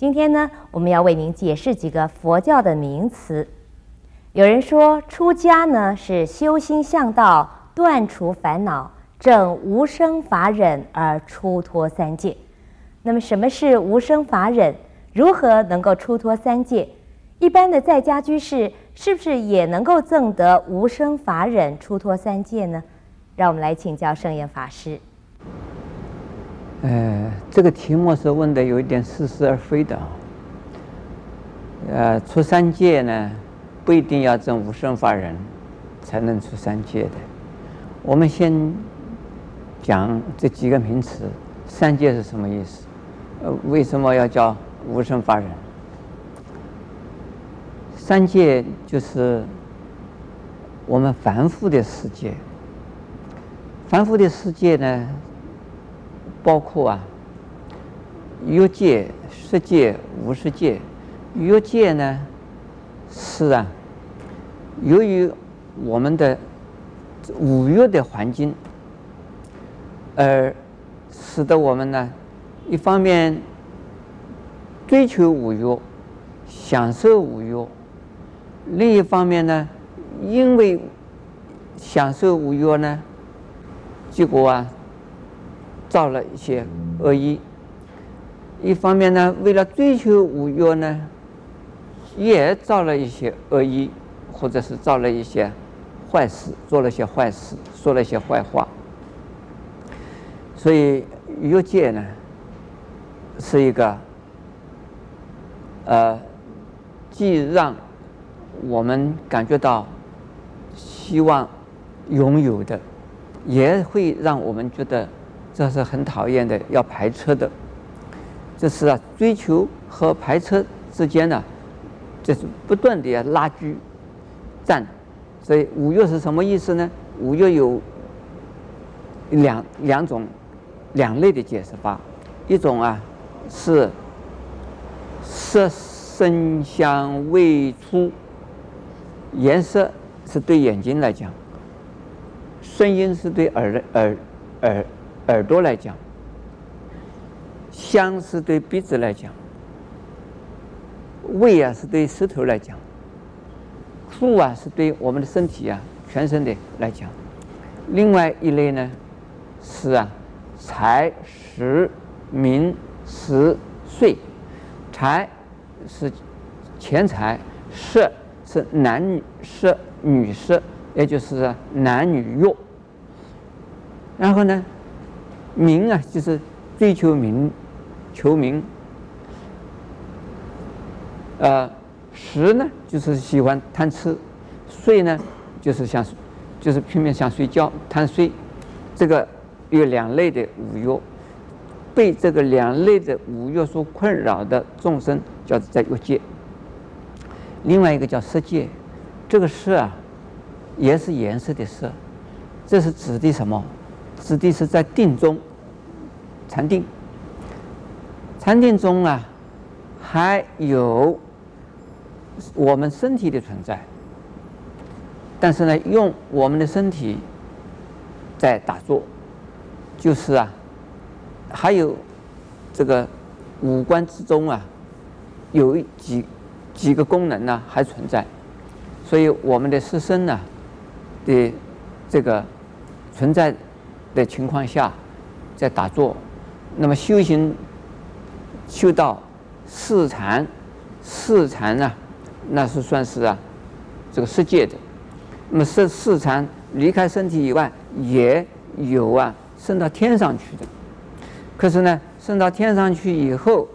今天呢，我们要为您解释几个佛教的名词。有人说，出家呢是修心向道，断除烦恼，证无生法忍而出脱三界。那么，什么是无生法忍？如何能够出脱三界？一般的在家居士是不是也能够证得无生法忍，出脱三界呢？让我们来请教圣严法师。呃，这个题目是问的有一点似是而非的啊。呃，出三界呢，不一定要证无生法忍才能出三界的。我们先讲这几个名词，三界是什么意思？呃，为什么要叫无生法忍？三界就是我们凡夫的世界。凡夫的世界呢，包括啊，欲界、色界、无色界。欲界呢，是啊，由于我们的五欲的环境，而使得我们呢，一方面追求五欲，享受五欲；另一方面呢，因为享受五欲呢，结果啊。造了一些恶意，一方面呢，为了追求五欲呢，也造了一些恶意，或者是造了一些坏事，做了些坏事，说了一些坏话。所以欲界呢，是一个呃，既让我们感觉到希望拥有的，也会让我们觉得。这是很讨厌的，要排斥的。这是啊，追求和排斥之间呢，这是不断的要拉锯战。所以五欲是什么意思呢？五欲有两两种两类的解释法。一种啊是色声香味触，颜色是对眼睛来讲，声音是对耳耳。耳耳朵来讲，香是对鼻子来讲，味啊是对舌头来讲，触啊是对我们的身体啊全身的来讲。另外一类呢是啊财食名食睡，财是钱财，色是男女色女色，也就是男女欲。然后呢？名啊，就是追求名，求名。呃，食呢，就是喜欢贪吃；睡呢，就是想，就是拼命想睡觉，贪睡。这个有两类的五欲，被这个两类的五欲所困扰的众生，叫在欲界。另外一个叫色界，这个色啊，也是颜色的色，这是指的什么？指的是在定中，禅定，禅定中啊，还有我们身体的存在，但是呢，用我们的身体在打坐，就是啊，还有这个五官之中啊，有几几个功能呢还存在，所以我们的色身呢的这个存在。的情况下，在打坐，那么修行修到四禅，四禅呢，那是算是啊，这个世界的。那么四四禅离开身体以外，也有啊，升到天上去的。可是呢，升到天上去以后，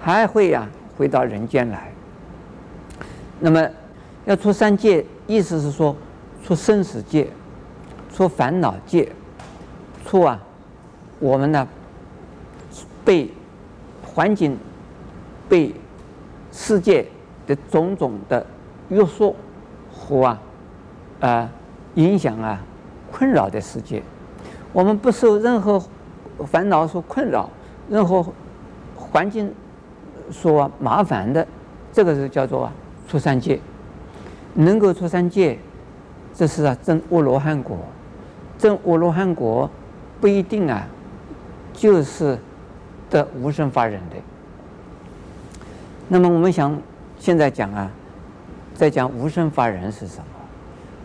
还会呀、啊，回到人间来。那么要出三界，意思是说出生死界。出烦恼界，出啊，我们呢被环境、被世界的种种的约束和啊啊影响啊困扰的世界，我们不受任何烦恼所困扰，任何环境所麻烦的，这个是叫做啊出三界，能够出三界，这是啊真阿罗汉果。证阿罗汉果不一定啊，就是得无生法忍的。那么我们想现在讲啊，在讲无生法忍是什么？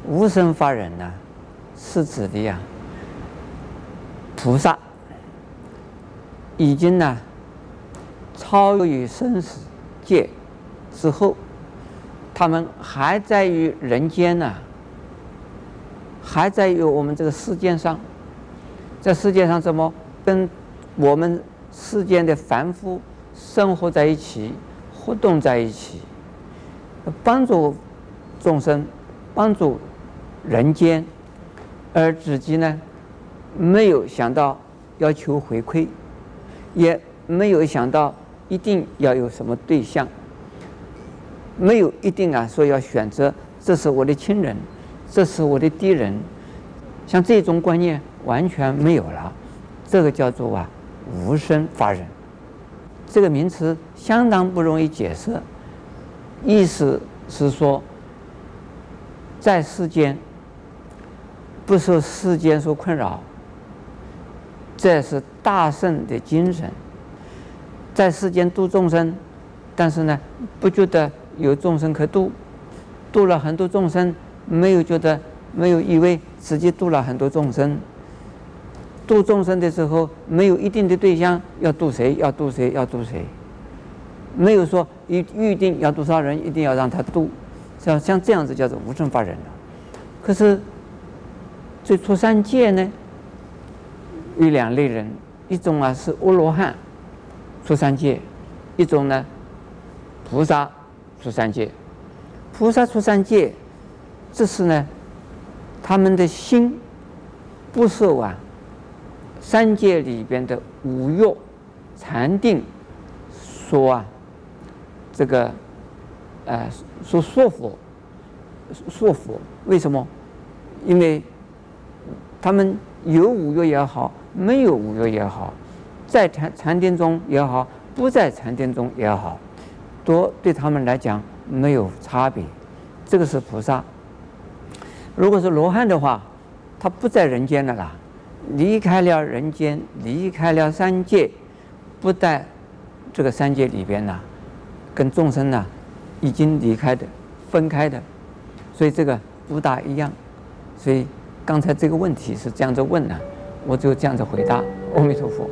无生法忍呢，是指的呀，菩萨已经呢超越于生死界之后，他们还在于人间呢，还在于我们这个世界上，在世界上怎么跟我们世间的凡夫生活在一起？互动在一起，帮助众生，帮助人间，而自己呢，没有想到要求回馈，也没有想到一定要有什么对象，没有一定啊说要选择，这是我的亲人，这是我的敌人，像这种观念完全没有了，这个叫做啊无生法忍。这个名词相当不容易解释，意思是说，在世间不受世间所困扰，这是大圣的精神。在世间度众生，但是呢，不觉得有众生可度，度了很多众生，没有觉得，没有以为自己度了很多众生。度众生的时候，没有一定的对象，要度谁，要度谁，要度谁，没有说预预定要多少人，一定要让他度，像像这样子叫做无证法人了。可是，这出三界呢，有两类人，一种啊是阿罗汉出三界，一种呢菩萨出三界。菩萨出三界，这是呢，他们的心不受啊。三界里边的五欲禅定说啊，这个呃说说服说服，为什么？因为他们有五欲也好，没有五欲也好，在禅禅定中也好，不在禅定中也好，都对他们来讲没有差别。这个是菩萨。如果是罗汉的话他不在人间的啦。离开了人间离开了三界不在这个三界里边呢跟众生呐已经离开的分开的所以这个不大一样。所以刚才这个问题是这样子问的我就这样子回答阿弥陀佛。